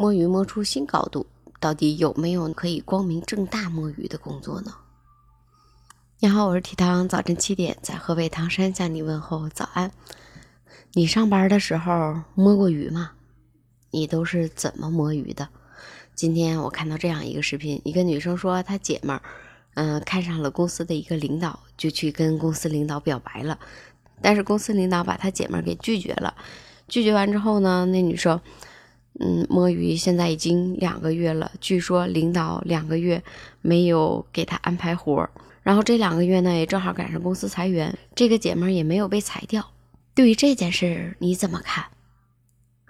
摸鱼摸出新高度，到底有没有可以光明正大摸鱼的工作呢？你好，我是提汤，早晨七点在河北唐山向你问候早安。你上班的时候摸过鱼吗？你都是怎么摸鱼的？今天我看到这样一个视频，一个女生说她姐们儿，嗯，看上了公司的一个领导，就去跟公司领导表白了，但是公司领导把她姐们儿给拒绝了。拒绝完之后呢，那女生。嗯，摸鱼现在已经两个月了，据说领导两个月没有给他安排活儿，然后这两个月呢也正好赶上公司裁员，这个姐们也没有被裁掉。对于这件事你怎么看？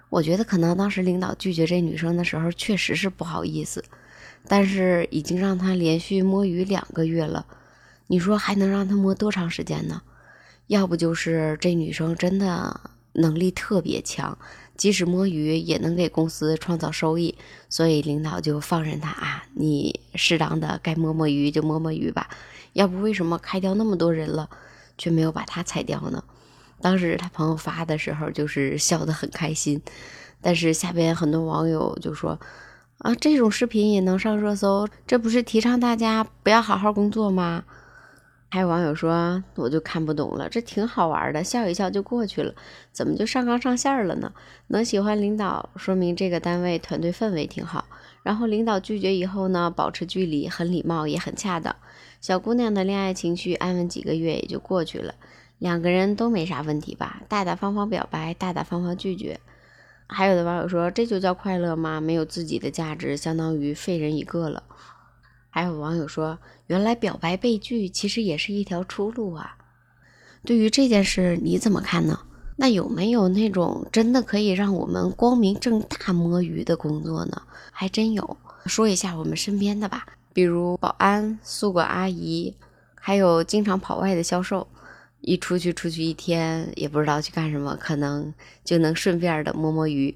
我觉得可能当时领导拒绝这女生的时候确实是不好意思，但是已经让她连续摸鱼两个月了，你说还能让她摸多长时间呢？要不就是这女生真的能力特别强。即使摸鱼也能给公司创造收益，所以领导就放任他啊，你适当的该摸摸鱼就摸摸鱼吧。要不为什么开掉那么多人了，却没有把他裁掉呢？当时他朋友发的时候就是笑得很开心，但是下边很多网友就说啊，这种视频也能上热搜，这不是提倡大家不要好好工作吗？还有网友说，我就看不懂了，这挺好玩的，笑一笑就过去了，怎么就上纲上线了呢？能喜欢领导，说明这个单位团队氛围挺好。然后领导拒绝以后呢，保持距离，很礼貌，也很恰当。小姑娘的恋爱情绪安稳几个月也就过去了，两个人都没啥问题吧？大大方方表白，大大方方拒绝。还有的网友说，这就叫快乐吗？没有自己的价值，相当于废人一个了。还有网友说，原来表白被拒其实也是一条出路啊。对于这件事你怎么看呢？那有没有那种真的可以让我们光明正大摸鱼的工作呢？还真有，说一下我们身边的吧，比如保安、宿管阿姨，还有经常跑外的销售，一出去出去一天也不知道去干什么，可能就能顺便的摸摸鱼。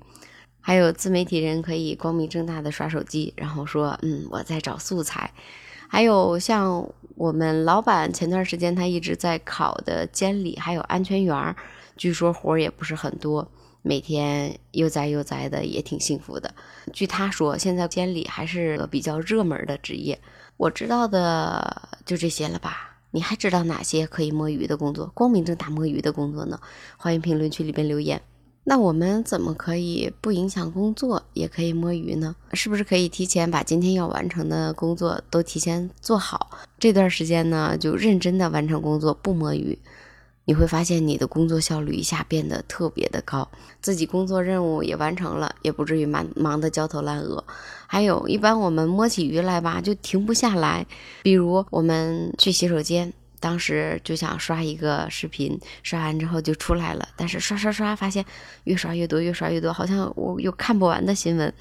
还有自媒体人可以光明正大的刷手机，然后说，嗯，我在找素材。还有像我们老板前段时间他一直在考的监理，还有安全员儿，据说活儿也不是很多，每天悠哉悠哉的，也挺幸福的。据他说，现在监理还是个比较热门的职业。我知道的就这些了吧？你还知道哪些可以摸鱼的工作，光明正大摸鱼的工作呢？欢迎评论区里边留言。那我们怎么可以不影响工作，也可以摸鱼呢？是不是可以提前把今天要完成的工作都提前做好？这段时间呢，就认真的完成工作，不摸鱼，你会发现你的工作效率一下变得特别的高，自己工作任务也完成了，也不至于忙忙得焦头烂额。还有一般我们摸起鱼来吧，就停不下来，比如我们去洗手间。当时就想刷一个视频，刷完之后就出来了。但是刷刷刷，发现越刷越多，越刷越多，好像我有看不完的新闻，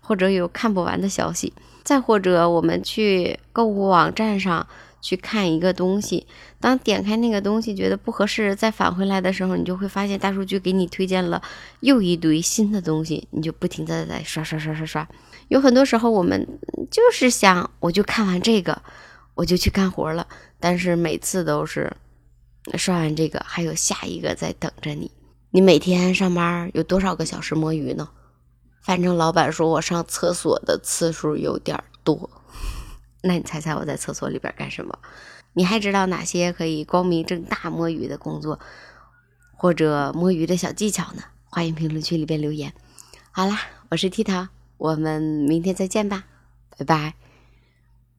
或者有看不完的消息。再或者，我们去购物网站上去看一个东西，当点开那个东西觉得不合适，再返回来的时候，你就会发现大数据给你推荐了又一堆新的东西，你就不停的在刷刷刷刷刷。有很多时候，我们就是想，我就看完这个。我就去干活了，但是每次都是刷完这个，还有下一个在等着你。你每天上班有多少个小时摸鱼呢？反正老板说我上厕所的次数有点多，那你猜猜我在厕所里边干什么？你还知道哪些可以光明正大摸鱼的工作，或者摸鱼的小技巧呢？欢迎评论区里边留言。好啦，我是 T 桃，我们明天再见吧，拜拜。